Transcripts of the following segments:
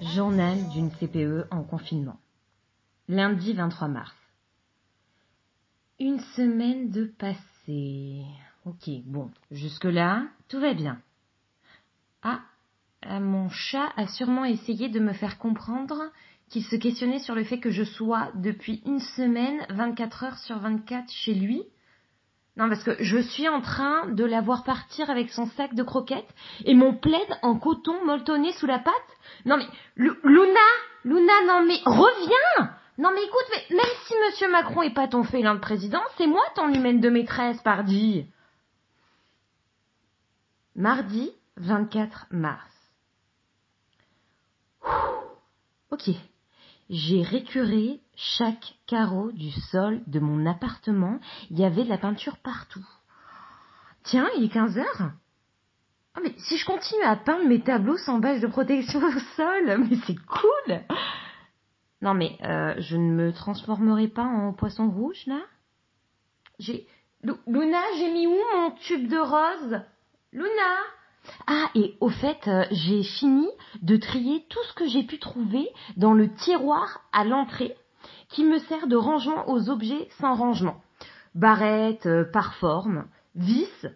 Journal d'une CPE en confinement. Lundi 23 mars. Une semaine de passé. Ok, bon, jusque-là, tout va bien. Ah, euh, mon chat a sûrement essayé de me faire comprendre qu'il se questionnait sur le fait que je sois depuis une semaine, 24 heures sur 24 chez lui non, parce que je suis en train de la voir partir avec son sac de croquettes et mon plaid en coton molletonné sous la patte. Non mais, Luna, Luna, non mais, reviens Non mais écoute, mais même si Monsieur Macron est pas ton félin de président, c'est moi ton humaine de maîtresse, pardi. Mardi 24 mars. Ok. J'ai récuré chaque carreau du sol de mon appartement. Il y avait de la peinture partout. Tiens, il est 15 heures. Ah, mais si je continue à peindre mes tableaux sans bâche de protection au sol, mais c'est cool. Non, mais euh, je ne me transformerai pas en poisson rouge là? J'ai Luna, j'ai mis où mon tube de rose? Luna ah, et au fait, euh, j'ai fini de trier tout ce que j'ai pu trouver dans le tiroir à l'entrée qui me sert de rangement aux objets sans rangement. Barrettes, euh, par forme, vis.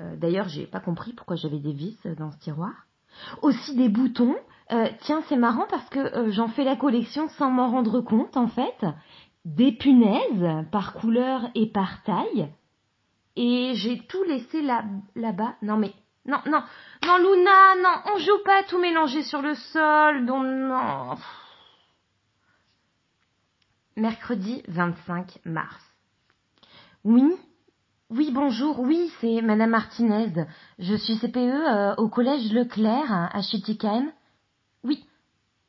Euh, d'ailleurs, j'ai pas compris pourquoi j'avais des vis dans ce tiroir. Aussi des boutons. tiens, c'est marrant parce que j'en fais la collection sans m'en rendre compte en fait. Des punaises par couleur et par taille. Et j'ai tout laissé là, là-bas. Non mais non, non, non, Luna, non, on joue pas à tout mélanger sur le sol, non, non. Mercredi 25 mars. Oui, oui, bonjour, oui, c'est Madame Martinez. Je suis CPE euh, au collège Leclerc à Chittikheim. Oui,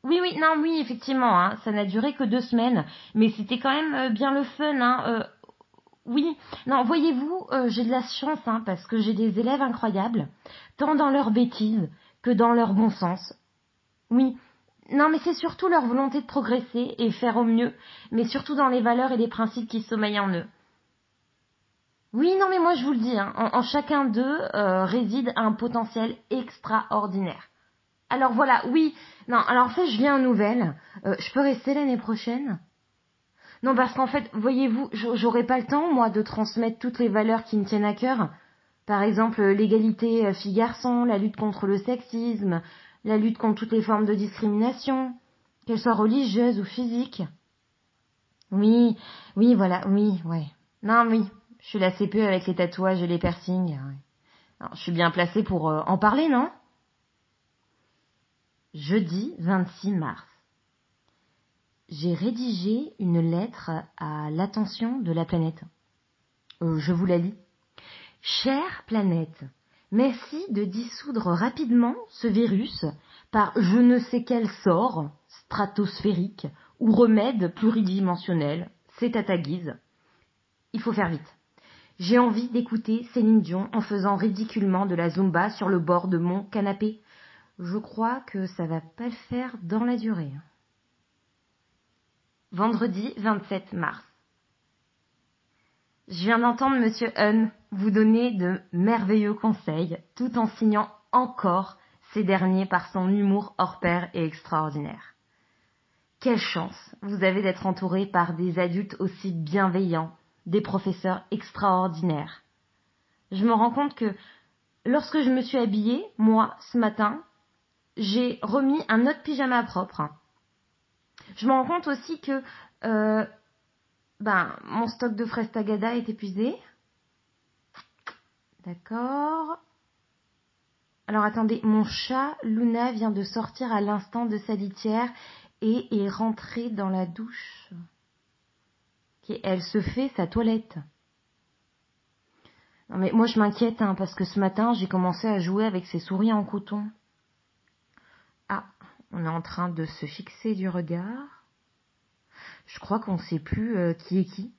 oui, oui, non, oui, effectivement, hein, ça n'a duré que deux semaines, mais c'était quand même euh, bien le fun. Hein, euh, oui, non, voyez-vous, euh, j'ai de la chance, hein, parce que j'ai des élèves incroyables, tant dans leur bêtise que dans leur bon sens. Oui, non, mais c'est surtout leur volonté de progresser et faire au mieux, mais surtout dans les valeurs et les principes qui sommeillent en eux. Oui, non, mais moi je vous le dis, hein, en, chacun d'eux euh, réside un potentiel extraordinaire. Alors voilà, oui, non, alors en fait je viens aux nouvelles. Euh, je peux rester l'année prochaine? Non, parce qu'en fait, voyez-vous, j'aurais pas le temps, moi, de transmettre toutes les valeurs qui me tiennent à cœur. Par exemple, l'égalité euh, filles-garçons, la lutte contre le sexisme, la lutte contre toutes les formes de discrimination, qu'elles soient religieuses ou physiques. Oui, oui, voilà, oui, ouais. Non, oui, je suis la CPE avec les tatouages et les piercings. je suis bien placée pour euh, en parler, non? Jeudi 26 mars j'ai rédigé une lettre à l'attention de la planète. Euh, je vous la lis. Chère planète, merci de dissoudre rapidement ce virus par je ne sais quel sort stratosphérique ou remède pluridimensionnel. C'est à ta guise. Il faut faire vite. J'ai envie d'écouter Céline Dion en faisant ridiculement de la zumba sur le bord de mon canapé. Je crois que ça va pas le faire dans la durée. Vendredi 27 mars. Je viens d'entendre Monsieur Hun vous donner de merveilleux conseils, tout en signant encore ces derniers par son humour hors pair et extraordinaire. Quelle chance vous avez d'être entouré par des adultes aussi bienveillants, des professeurs extraordinaires. Je me rends compte que lorsque je me suis habillée, moi, ce matin, j'ai remis un autre pyjama propre je me rends compte aussi que euh, ben, mon stock de fraises tagada est épuisé. D'accord. Alors attendez, mon chat Luna vient de sortir à l'instant de sa litière et est rentrée dans la douche. elle se fait sa toilette. Non mais moi je m'inquiète hein, parce que ce matin j'ai commencé à jouer avec ses souris en coton. On est en train de se fixer du regard. Je crois qu'on ne sait plus euh, qui est qui.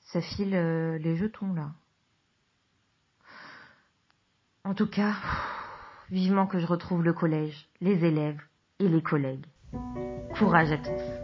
Ça file euh, les jetons là. En tout cas, vivement que je retrouve le collège, les élèves et les collègues. Courage à tous.